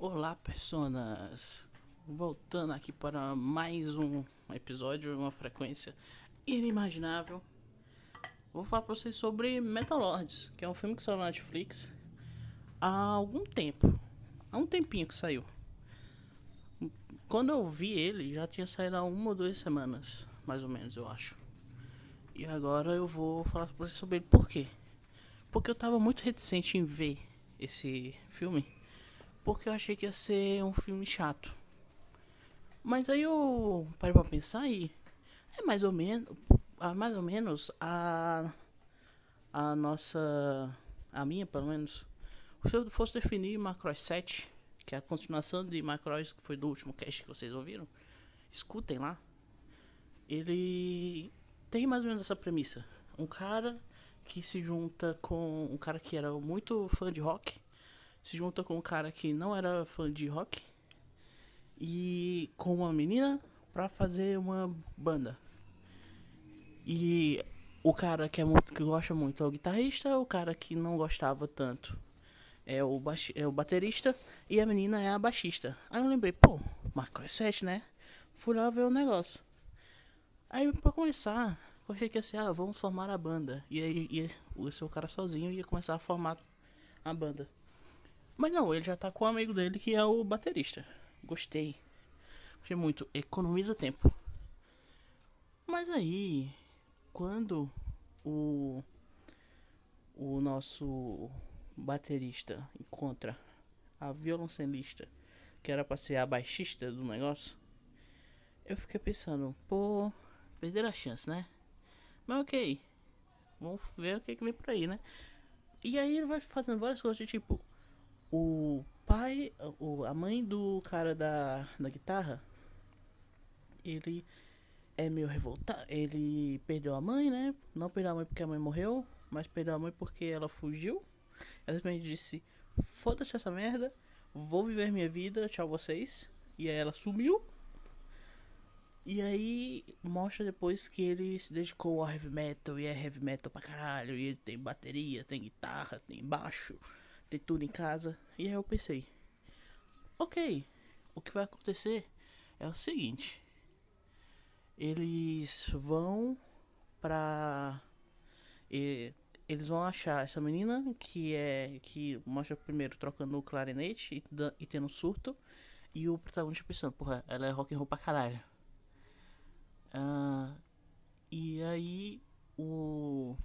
Olá, personas! Voltando aqui para mais um episódio, uma frequência inimaginável. Vou falar para vocês sobre Metal Lords, que é um filme que saiu na Netflix há algum tempo. Há um tempinho que saiu. Quando eu vi ele, já tinha saído há uma ou duas semanas, mais ou menos, eu acho. E agora eu vou falar para vocês sobre ele. Por quê? Porque eu estava muito reticente em ver esse filme porque eu achei que ia ser um filme chato. Mas aí eu parei pra pensar e é mais ou menos, mais ou menos a a nossa a minha, pelo menos. Se eu fosse definir Macross 7, que é a continuação de Macross que foi do último cast que vocês ouviram, escutem lá. Ele tem mais ou menos essa premissa. Um cara que se junta com um cara que era muito fã de rock se junta com um cara que não era fã de rock e com uma menina para fazer uma banda. E o cara que, é muito, que gosta muito é o guitarrista, o cara que não gostava tanto é o, é o baterista e a menina é a baixista. Aí eu lembrei, pô, Marco é 7, né? Fui lá ver o negócio. Aí pra começar, eu achei que ia ser, ah, vamos formar a banda. E aí ia, o seu cara sozinho ia começar a formar a banda. Mas não, ele já tá com o amigo dele que é o baterista. Gostei. Gostei muito. Economiza tempo. Mas aí, quando o o nosso baterista encontra a violoncelista, que era pra ser a baixista do negócio, eu fiquei pensando, pô, perderam a chance, né? Mas ok, vamos ver o que, que vem por aí, né? E aí ele vai fazendo várias coisas, tipo, o pai, o, a mãe do cara da, da guitarra, ele é meio revoltado. Ele perdeu a mãe, né? Não perdeu a mãe porque a mãe morreu, mas perdeu a mãe porque ela fugiu. Ela simplesmente disse: Foda-se essa merda, vou viver minha vida, tchau vocês. E aí ela sumiu. E aí mostra depois que ele se dedicou ao heavy metal e é heavy metal pra caralho. E ele tem bateria, tem guitarra, tem baixo ter tudo em casa. E aí eu pensei, ok, o que vai acontecer é o seguinte. Eles vão pra. Eles vão achar essa menina que é. que mostra primeiro trocando o clarinete e, e tendo surto. E o protagonista pensando, porra, ela é rock and roll pra caralho. Uh, e aí o.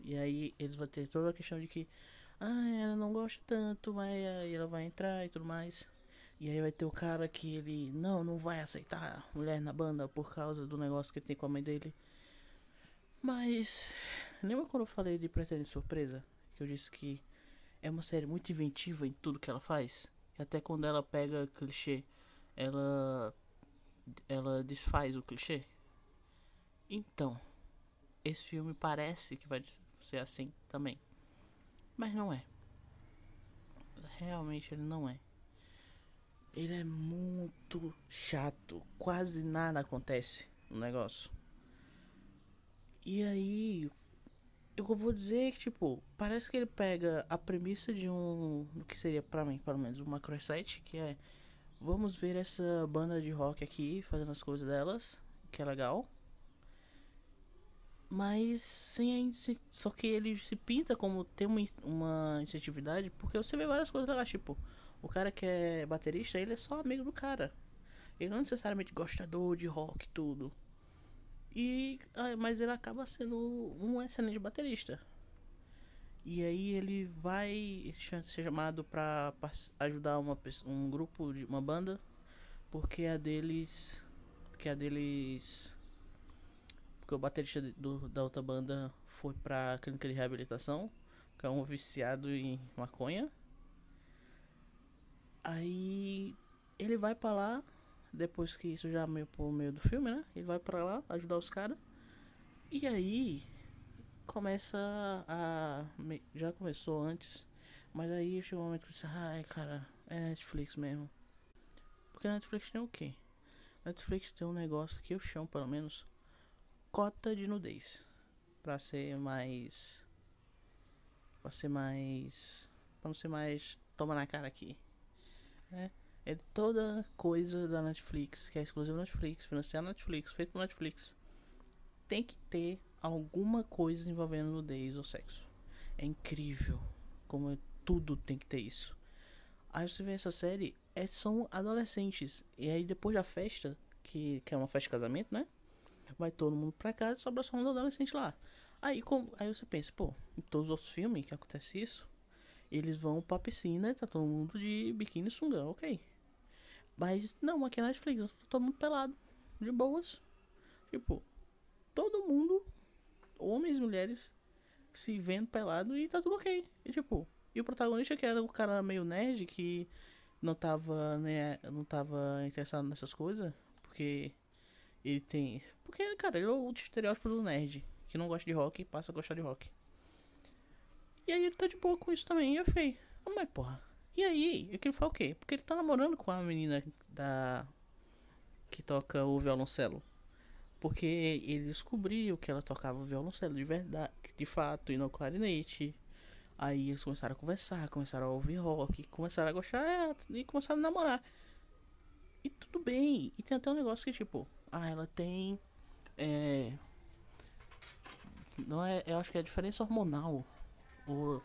E aí eles vão ter toda a questão de que ah, ela não gosta tanto, mas ela vai entrar e tudo mais. E aí vai ter o cara que ele não, não vai aceitar mulher na banda por causa do negócio que ele tem com a mãe dele. Mas lembra quando eu falei de Pretende Surpresa? Que eu disse que é uma série muito inventiva em tudo que ela faz. E até quando ela pega clichê, ela ela desfaz o clichê. Então, esse filme parece que vai ser assim também. Mas não é. Realmente ele não é. Ele é muito chato. Quase nada acontece no negócio. E aí. Eu vou dizer que, tipo, parece que ele pega a premissa de um. do que seria para mim, pelo menos, uma crossite, que é. Vamos ver essa banda de rock aqui fazendo as coisas delas, que é legal mas sem só que ele se pinta como tem uma, uma incentividade porque você vê várias coisas lá tipo o cara que é baterista ele é só amigo do cara. Ele não é necessariamente gostador de rock tudo. E ah, mas ele acaba sendo um excelente baterista. E aí ele vai ser chamado para ajudar uma, um grupo de uma banda porque a deles que a deles porque o baterista do, da outra banda foi pra clínica de reabilitação, que é um viciado em maconha. Aí ele vai para lá, depois que isso já meio por meio do filme, né? Ele vai para lá ajudar os caras. E aí começa a. Já começou antes, mas aí chegou um momento que eu disse, ai cara, é Netflix mesmo. Porque Netflix tem o quê? Netflix tem um negócio que eu chamo pelo menos cota de nudez. Pra ser mais. Pra ser mais. Pra não ser mais. Toma na cara aqui. né? É toda coisa da Netflix, que é exclusiva Netflix, financiada Netflix, feito por Netflix. Tem que ter alguma coisa envolvendo nudez ou sexo. É incrível como tudo tem que ter isso. Aí você vê essa série, é, são adolescentes. E aí depois da festa, que, que é uma festa de casamento, né? Vai todo mundo pra casa e sobra só um adolescente lá. Aí, com, aí você pensa, pô, em todos os outros filmes que acontece isso, eles vão pra piscina e tá todo mundo de biquíni e sungão, ok. Mas não, aqui na Netflix, tá todo mundo pelado, de boas. Tipo, todo mundo, homens e mulheres, se vendo pelado e tá tudo ok. E tipo, e o protagonista que era o cara meio nerd que não tava, né, não tava interessado nessas coisas, porque ele tem, porque cara, ele é o estereótipo do nerd, que não gosta de rock e passa a gostar de rock. E aí ele tá de boa com isso também. E eu falei, mas porra, e aí, aquilo foi o quê? Porque ele tá namorando com a menina da. que toca o violoncelo. Porque ele descobriu que ela tocava o violoncelo de verdade, de fato, e não clarinete. Aí eles começaram a conversar, começaram a ouvir rock, começaram a gostar e começaram a namorar. E tudo bem. E tem até um negócio que tipo, ah, ela tem. É. Não é. Eu acho que é diferença hormonal. Ou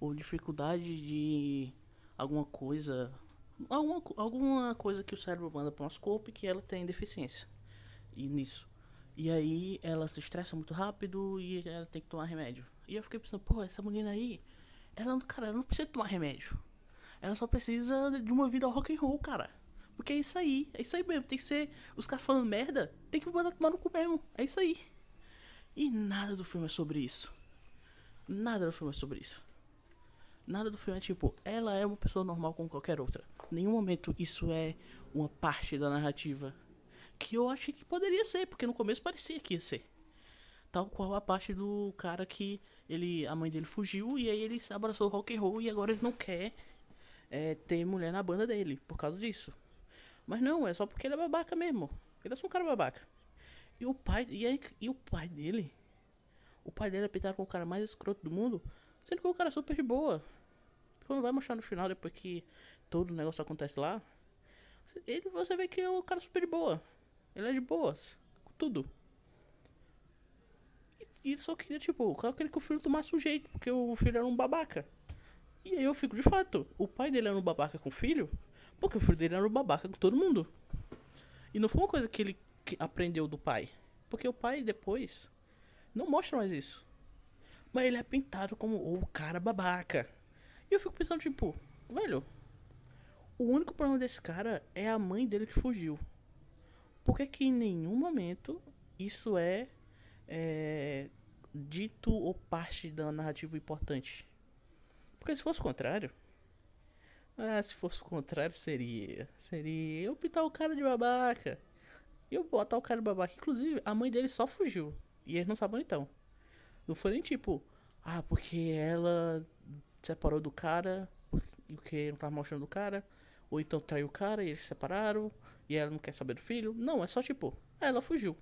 ou dificuldade de alguma coisa, alguma, alguma coisa que o cérebro manda para o nosso corpo e que ela tem deficiência e nisso. E aí ela se estressa muito rápido e ela tem que tomar remédio. E eu fiquei pensando, pô, essa menina aí, ela, cara, ela não precisa tomar remédio. Ela só precisa de uma vida rock and roll, cara. Porque é isso aí, é isso aí mesmo. Tem que ser. Os caras falando merda, tem que mandar tomar no cu mesmo. É isso aí. E nada do filme é sobre isso. Nada do filme é sobre isso. Nada do filme é tipo, ela é uma pessoa normal como qualquer outra. Em nenhum momento isso é uma parte da narrativa. Que eu achei que poderia ser, porque no começo parecia que ia ser. Tal qual a parte do cara que ele, a mãe dele fugiu e aí ele abraçou o rock and roll e agora ele não quer é, ter mulher na banda dele por causa disso. Mas não, é só porque ele é babaca mesmo. Ele é só um cara babaca. E o pai, e, aí, e o pai dele? O pai dele é pintado com o cara mais escroto do mundo, sendo que o cara é super de boa quando vai mostrar no final, depois que todo o negócio acontece lá, ele, você vê que é um cara super de boa. Ele é de boas. Com tudo. E, e ele só queria, tipo, o cara queria que o filho tomasse um jeito, porque o filho era um babaca. E aí eu fico, de fato, o pai dele era um babaca com o filho, porque o filho dele era um babaca com todo mundo. E não foi uma coisa que ele aprendeu do pai. Porque o pai depois não mostra mais isso. Mas ele é pintado como o cara babaca. E eu fico pensando, tipo, velho, o único problema desse cara é a mãe dele que fugiu. Por que, que em nenhum momento isso é, é dito ou parte da narrativa importante? Porque se fosse o contrário. Ah, se fosse o contrário seria. Seria eu pintar o cara de babaca. E eu botar o cara de babaca. Inclusive, a mãe dele só fugiu. E eles não sabem então. Não foi nem tipo, ah, porque ela separou do cara, porque não tava mostrando o cara, ou então traiu o cara e eles se separaram, e ela não quer saber do filho. Não, é só tipo, ela fugiu.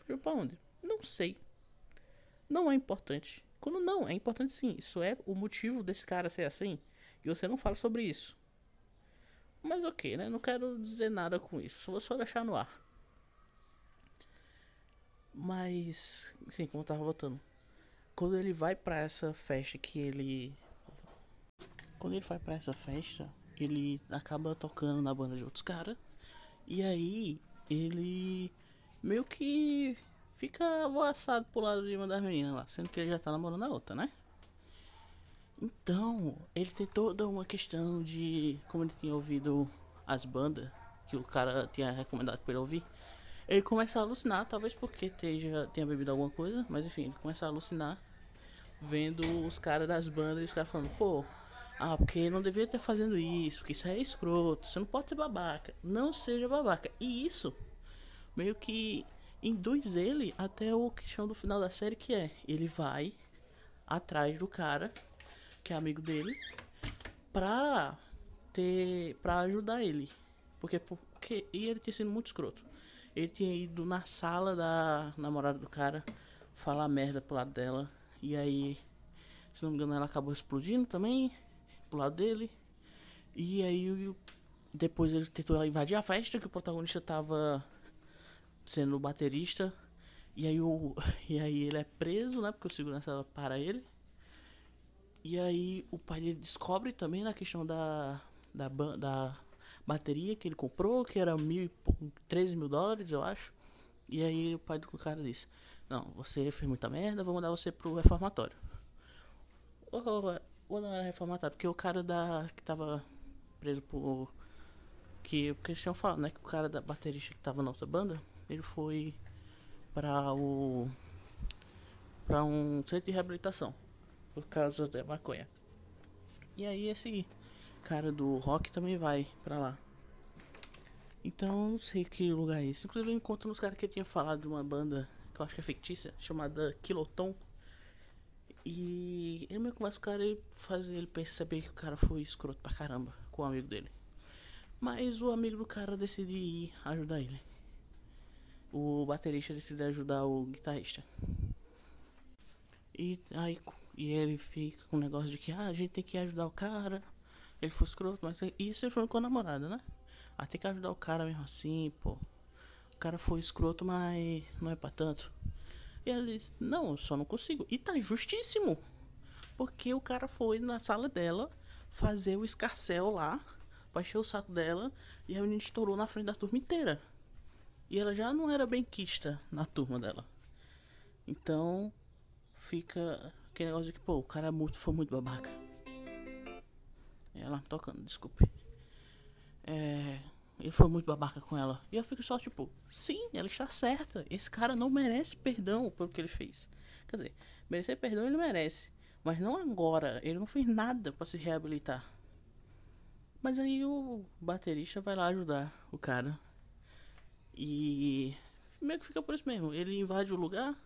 Fugiu pra onde? Não sei. Não é importante. Quando não, é importante sim. Isso é o motivo desse cara ser assim. E você não fala sobre isso. Mas ok, né? Não quero dizer nada com isso. Vou só deixar no ar. Mas, sim, como eu tava voltando. Quando ele vai para essa festa que ele quando ele vai para essa festa, ele acaba tocando na banda de outros caras. E aí ele meio que fica voaçado pro lado de uma das meninas lá, sendo que ele já tá namorando a outra, né? Então, ele tem toda uma questão de como ele tinha ouvido as bandas que o cara tinha recomendado para ele ouvir. Ele começa a alucinar, talvez porque esteja, tenha bebido alguma coisa, mas enfim, ele começa a alucinar vendo os caras das bandas e os caras falando, pô, ah, porque não devia estar fazendo isso, porque isso é escroto, você não pode ser babaca. Não seja babaca. E isso meio que induz ele até o questão do final da série que é, ele vai atrás do cara, que é amigo dele, pra ter para ajudar ele. Porque porque e ele tinha sido muito escroto. Ele tinha ido na sala da namorada do cara falar merda pro lado dela e aí, se não me engano, ela acabou explodindo também pro lado dele. E aí depois ele tentou invadir a festa que o protagonista tava sendo baterista. E aí, o, e aí ele é preso, né? Porque o segurança para ele. E aí o pai dele descobre também na questão da, da, da bateria que ele comprou, que era mil, 13 mil dólares, eu acho. E aí o pai do cara disse, não, você fez muita merda, vou mandar você pro reformatório. Ou, não era reformatório, porque o cara da. que tava preso por. Que o tinham falado, né? Que o cara da baterista que tava na outra banda, ele foi para o. para um centro de reabilitação por causa da maconha. E aí esse cara do rock também vai pra lá. Então não sei que lugar é esse. Inclusive eu encontro uns caras que eu tinha falado de uma banda que eu acho que é fictícia, chamada Kiloton. E ele me conversa com o cara e faz ele perceber que o cara foi escroto pra caramba com o amigo dele. Mas o amigo do cara decide ir ajudar ele. O baterista decide ajudar o guitarrista. E aí e ele fica com o negócio de que ah, a gente tem que ajudar o cara. Ele foi escroto, mas isso ele foi com a namorada, né? Ah, tem que ajudar o cara mesmo assim, pô. O cara foi escroto, mas não é pra tanto. E ele não, eu só não consigo. E tá justíssimo. Porque o cara foi na sala dela fazer o escarcel lá, encher o saco dela, e a menina estourou na frente da turma inteira. E ela já não era bem quista na turma dela. Então, fica aquele negócio de que, pô, o cara é muito, foi muito babaca. Ela tocando, desculpe. É, ele foi muito babaca com ela. E eu fico só tipo, sim, ela está certa. Esse cara não merece perdão pelo que ele fez. Quer dizer, merecer perdão ele merece. Mas não agora. Ele não fez nada para se reabilitar. Mas aí o baterista vai lá ajudar o cara. E meio que fica por isso mesmo. Ele invade o lugar.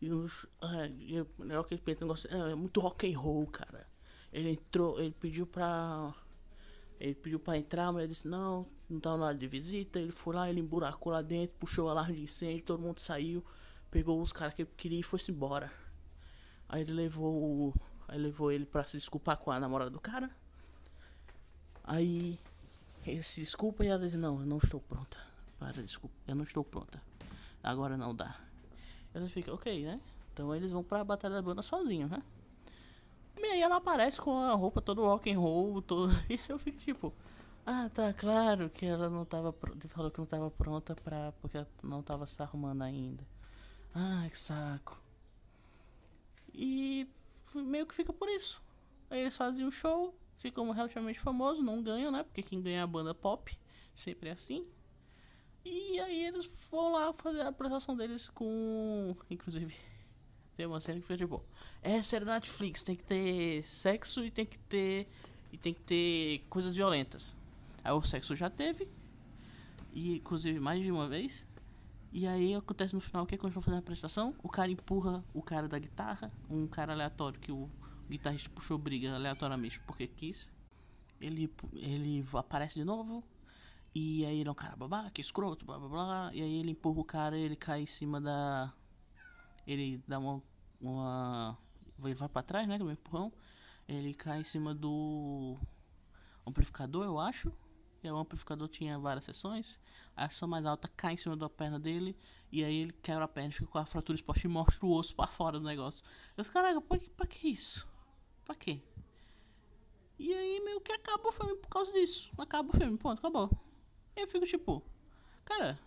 E os. É, é o que ele pensa, negócio, é, muito rock and roll, cara. Ele entrou, ele pediu pra ele pediu pra entrar, a mulher disse não, não tava na hora de visita. Ele foi lá, ele emburacou lá dentro, puxou o alarme de incêndio, todo mundo saiu, pegou os caras que ele queria e foi-se embora. Aí ele levou Aí levou ele pra se desculpar com a namorada do cara. Aí ele se desculpa e ela diz, não, eu não estou pronta. Para, desculpa, eu não estou pronta. Agora não dá. Ela fica, ok, né? Então eles vão pra Batalha da Banda sozinhos, né? E aí ela aparece com a roupa todo rock and roll, todo... e eu fico tipo, ah, tá claro que ela não tava pronta, falou que não tava pronta pra, porque não tava se arrumando ainda. Ah, que saco. E meio que fica por isso. Aí eles fazem o show, ficam relativamente famosos, não ganham, né? Porque quem ganha é a banda pop, sempre é assim. E aí eles vão lá fazer a apresentação deles com. Inclusive, tem uma série que foi tipo. É série da Netflix, tem que ter sexo e tem que ter. E tem que ter coisas violentas. Aí o sexo já teve. E inclusive mais de uma vez. E aí acontece no final o que é quando estão fazendo a apresentação? O cara empurra o cara da guitarra, um cara aleatório que o guitarrista puxou briga aleatoriamente porque quis. Ele, ele aparece de novo. E aí ele é um cara babaca, escroto, blá blá blá. E aí ele empurra o cara e ele cai em cima da ele dá uma, uma ele vai para trás, né, com um empurrão, ele cai em cima do amplificador, eu acho. E o amplificador tinha várias seções. A seção mais alta cai em cima da perna dele. E aí ele quebra a perna, fica com a fratura exposta e mostra o osso para fora do negócio. Eu disse, caraca, pra, pra que isso? Pra quê? E aí meio que acaba o filme por causa disso. Acaba o filme, ponto, acabou. Eu fico tipo, cara,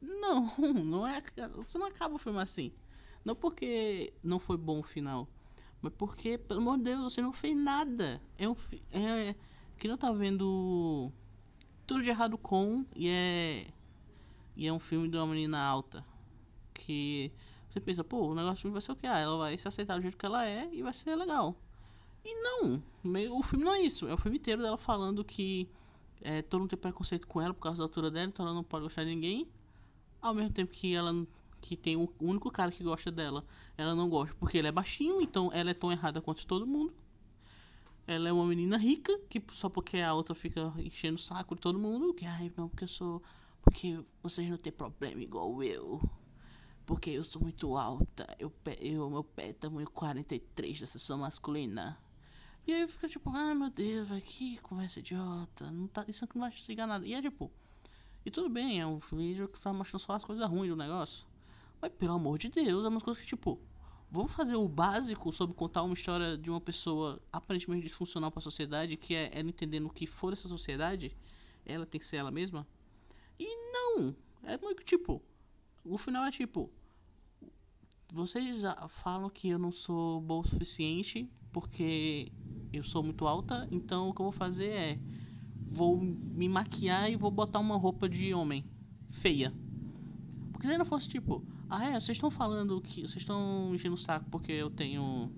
não, não é. Você não acaba o filme assim. Não porque não foi bom o final. Mas porque, pelo amor de Deus, você não fez nada. É um é que não tá vendo tudo de errado com e é e é um filme de uma menina alta que você pensa, pô, o negócio vai ser o que? Ah, ela vai se aceitar do jeito que ela é e vai ser legal. E não, o filme não é isso. É o filme inteiro dela falando que é, todo mundo tem preconceito com ela por causa da altura dela, então ela não pode gostar de ninguém ao mesmo tempo que ela que tem o único cara que gosta dela, ela não gosta porque ele é baixinho, então ela é tão errada quanto todo mundo. Ela é uma menina rica, que só porque a outra fica enchendo o saco de todo mundo, que ai, não, porque eu sou. Porque vocês não têm problema igual eu. Porque eu sou muito alta. Eu, eu meu pé é tamanho 43 da sessão masculina. E aí fica tipo, ah meu Deus, velho, que conversa idiota. Não tá, isso aqui não vai chegar nada. E é tipo. E tudo bem, é um vídeo que tá mostrando só as coisas ruins do negócio. Mas pelo amor de Deus, é umas coisas que tipo. Vamos fazer o básico sobre contar uma história de uma pessoa aparentemente disfuncional para a sociedade, que é ela entendendo o que for essa sociedade, ela tem que ser ela mesma. E não! É muito tipo. O final é tipo. Vocês falam que eu não sou bom o suficiente porque eu sou muito alta, então o que eu vou fazer é. Vou me maquiar e vou botar uma roupa de homem feia. Porque se não fosse tipo, ah, é, vocês estão falando que. Vocês estão enchendo o saco porque eu tenho.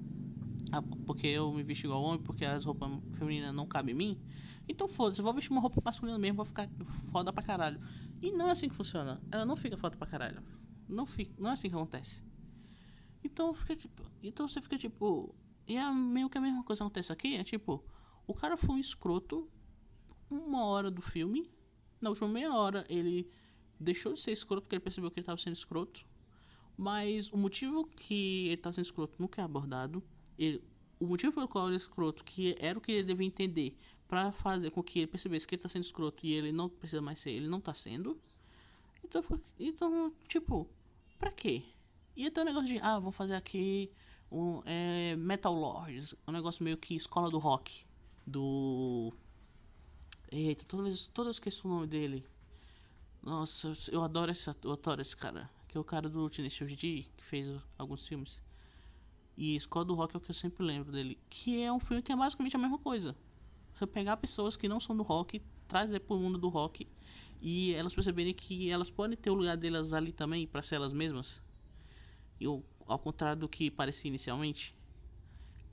Porque eu me visto igual homem, porque as roupas femininas não cabem em mim. Então foda-se, eu vou vestir uma roupa masculina mesmo, vou ficar foda pra caralho. E não é assim que funciona. Ela não fica foda pra caralho. Não, fica, não é assim que acontece. Então fica tipo. Então você fica tipo. E é meio que a mesma coisa acontece aqui. É tipo. O cara foi um escroto uma hora do filme. Na última meia hora ele deixou de ser escroto porque ele percebeu que ele estava sendo escroto. Mas o motivo que ele tá sendo escroto nunca é abordado. Ele, o motivo pelo qual ele é escroto, que era o que ele devia entender para fazer com que ele percebesse que ele tá sendo escroto e ele não precisa mais ser, ele não tá sendo. Então, então tipo, pra quê? E até o negócio de, ah, vamos fazer aqui um é, Metal Lords, um negócio meio que escola do rock. Do. Eita, todos esqueci o nome dele. Nossa, eu adoro esse, eu adoro esse cara que é o cara do Tenacious D, que fez alguns filmes. E Escola do Rock é o que eu sempre lembro dele, que é um filme que é basicamente a mesma coisa. Você pegar pessoas que não são do rock, trazer para o mundo do rock e elas perceberem que elas podem ter o lugar delas ali também para ser elas mesmas. E ao contrário do que parecia inicialmente.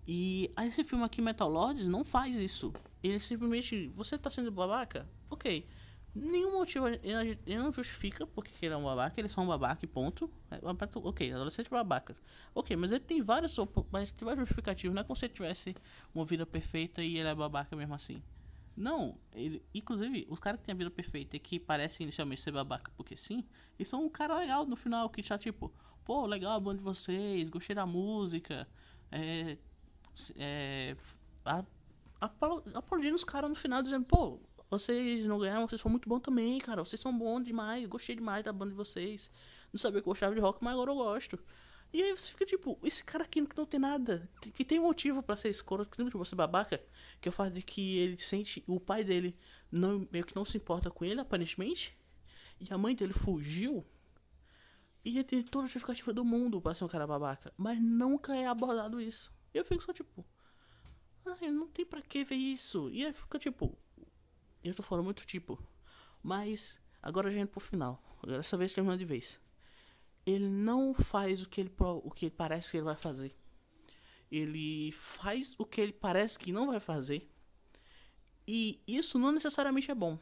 E esse filme aqui, Metal Lords, não faz isso. Ele simplesmente, você tá sendo babaca? Ok nenhum motivo ele, não justifica porque ele é um babaca, ele é só um babaca ponto. É, ok, adolescente babaca. Ok, mas ele tem vários, mas tem vários justificativos, não é como se ele tivesse uma vida perfeita e ele é babaca mesmo assim. Não, ele, inclusive, os caras que têm a vida perfeita e que parecem inicialmente ser babaca porque sim, eles são um cara legal no final, que já tipo, pô, legal a banda de vocês, gostei da música, é. É. aplaudindo os caras no final, dizendo, pô, vocês não ganharam, vocês são muito bons também, cara. Vocês são bons demais. Gostei demais da banda de vocês. Não sabia que eu gostava de rock, mas agora eu gosto. E aí você fica tipo, esse cara aqui que não tem nada, que tem motivo para ser escroto, que tem motivo pra ser babaca, que é o fato de que ele sente, o pai dele não, meio que não se importa com ele, aparentemente, e a mãe dele fugiu, ele tem toda a justificativa do mundo para ser um cara babaca, mas nunca é abordado isso. Eu fico só tipo, ai, não tem pra que ver isso. E aí fica tipo, eu tô falando muito tipo. Mas agora a gente pro final. Dessa vez terminando de vez. Ele não faz o que ele, o que parece que ele vai fazer. Ele faz o que ele parece que não vai fazer. E isso não necessariamente é bom.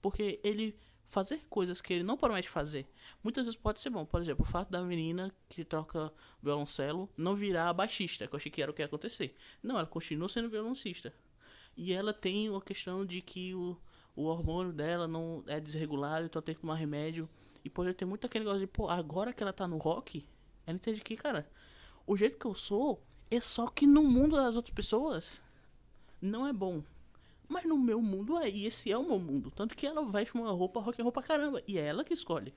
Porque ele fazer coisas que ele não promete fazer, muitas vezes pode ser bom. Por exemplo, o fato da menina que troca violoncelo não virar baixista, que eu achei que era o que ia acontecer. Não, ela continua sendo violoncista. E ela tem a questão de que o, o hormônio dela não é desregulado, então tem que tomar remédio. E pode ter muito aquele negócio de, pô, agora que ela tá no rock, ela entende que, cara, o jeito que eu sou é só que no mundo das outras pessoas não é bom. Mas no meu mundo é, e esse é o meu mundo. Tanto que ela veste uma roupa rock and roll pra caramba. E é ela que escolhe.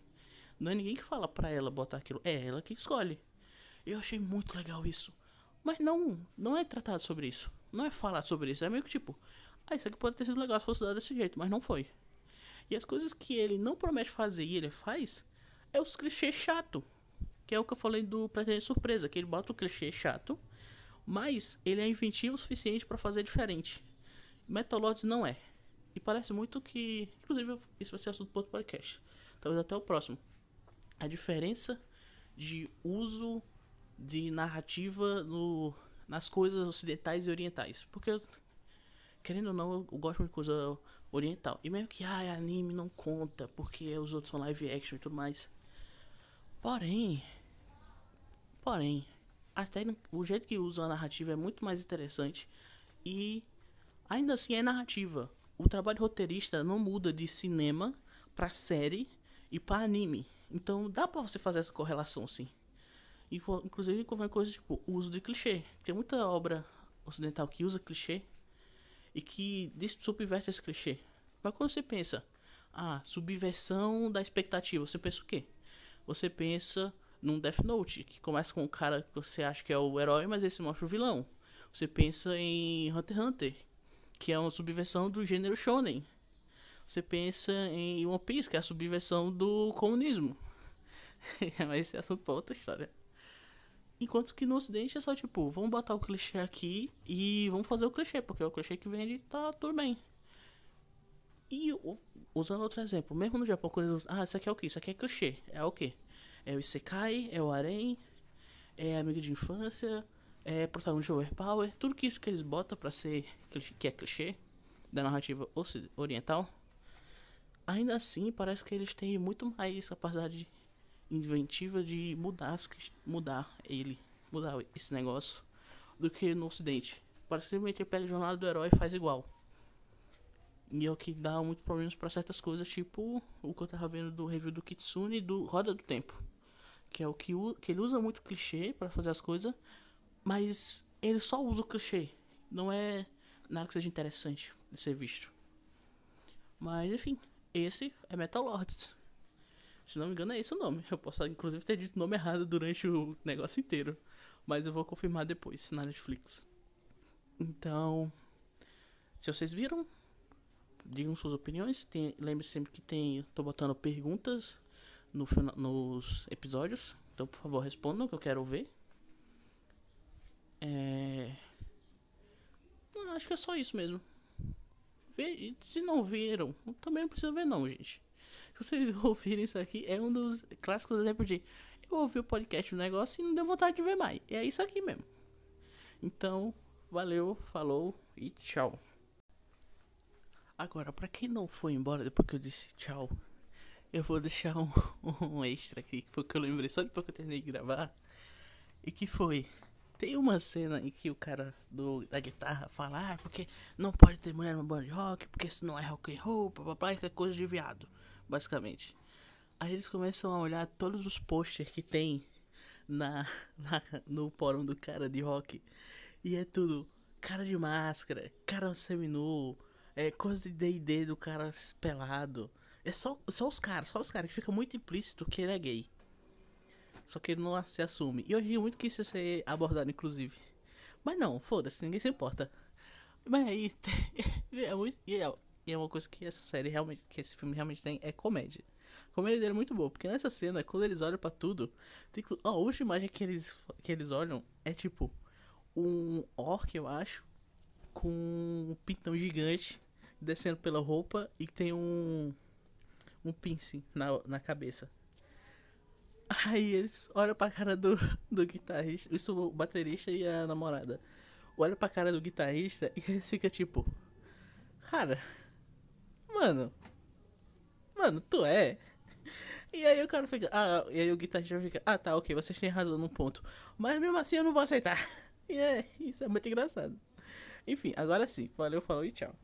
Não é ninguém que fala pra ela botar aquilo. É ela que escolhe. Eu achei muito legal isso. Mas não, não é tratado sobre isso. Não é falar sobre isso. É meio que tipo, ah, isso aqui pode ter sido legal se fosse dado desse jeito, mas não foi. E as coisas que ele não promete fazer e ele faz é os clichês chato. Que é o que eu falei do Pretendente Surpresa, que ele bota o clichê chato, mas ele é inventivo o suficiente para fazer diferente. Metalods não é. E parece muito que. Inclusive, isso vai ser assunto para outro podcast. Talvez até o próximo. A diferença de uso de narrativa no, nas coisas ocidentais e orientais. Porque, querendo ou não, eu gosto muito de coisa oriental. E mesmo que, ah, anime não conta, porque os outros são live action e tudo mais. Porém, porém, até o jeito que usa a narrativa é muito mais interessante. E ainda assim é narrativa. O trabalho roteirista não muda de cinema para série e para anime. Então dá pra você fazer essa correlação sim. E, inclusive com coisas tipo o uso de clichê. Tem muita obra ocidental que usa clichê e que subverte esse clichê. Mas quando você pensa, ah, subversão da expectativa, você pensa o quê? Você pensa num Death Note, que começa com um cara que você acha que é o herói, mas esse mostra o vilão. Você pensa em Hunter x Hunter, que é uma subversão do gênero shonen. Você pensa em One Piece, que é a subversão do comunismo. mas esse assunto para outra história. Enquanto que no ocidente é só tipo, vamos botar o clichê aqui e vamos fazer o clichê, porque é o clichê que vende tá tudo bem. E usando outro exemplo, mesmo no Japão, quando eles, ah, isso aqui é o que? Isso aqui é clichê. É o que? É o Isekai, é o Harem, é amigo de infância, é protagonista Overpower, tudo que isso que eles botam pra ser que é clichê da narrativa oriental. Ainda assim, parece que eles têm muito mais capacidade inventiva de mudar, mudar ele, mudar esse negócio do que no ocidente. Parece ele pega a jornada do herói e faz igual. E é o que dá muito problemas para certas coisas, tipo o que eu tava vendo do review do Kitsune do Roda do Tempo que é o que, que ele usa muito clichê para fazer as coisas, mas ele só usa o clichê, não é nada que seja interessante de ser visto. Mas enfim, esse é Metal Lords. Se não me engano é esse o nome. Eu posso inclusive ter dito o nome errado durante o negócio inteiro, mas eu vou confirmar depois na Netflix. Então, se vocês viram, digam suas opiniões. lembre sempre que tem, tô botando perguntas no, nos episódios. Então, por favor, respondam que eu quero ver. É... Acho que é só isso mesmo. Se não viram, também não precisa ver não, gente. Se vocês ouvirem isso aqui, é um dos clássicos exemplos de eu ouvi o podcast do negócio e não deu vontade de ver mais. É isso aqui mesmo. Então, valeu, falou e tchau. Agora, para quem não foi embora depois que eu disse tchau, eu vou deixar um, um extra aqui, que foi que eu lembrei só depois que eu terminei de gravar. E que foi. Tem uma cena em que o cara do, da guitarra fala, ah, porque não pode ter mulher no banda de rock, porque isso não é rock and roll, papapá, é coisa de viado, basicamente. Aí eles começam a olhar todos os posters que tem na, na no porão do cara de rock. E é tudo cara de máscara, cara seminu, é coisa de D&D do cara pelado. É só, só os caras, só os caras que fica muito implícito que ele é gay. Só que ele não se assume. E eu digo muito que isso ia ser abordado, inclusive. Mas não, foda-se, ninguém se importa. Mas aí é, muito, e é, é uma coisa que essa série realmente, que esse filme realmente tem, é comédia. A comédia dele é muito boa, porque nessa cena, quando eles olham para tudo, ó, a última imagem que eles, que eles olham é tipo um orc, eu acho, com um pintão gigante descendo pela roupa e tem um um piercing na, na cabeça. Aí eles olham pra cara do, do guitarrista, isso o baterista e a namorada. Olha pra cara do guitarrista e eles ficam tipo. Cara, mano. Mano, tu é. E aí o cara fica. Ah, e aí o guitarrista fica. Ah, tá, ok, vocês têm razão num ponto. Mas mesmo assim eu não vou aceitar. E é, isso é muito engraçado. Enfim, agora sim. Valeu, falou e tchau.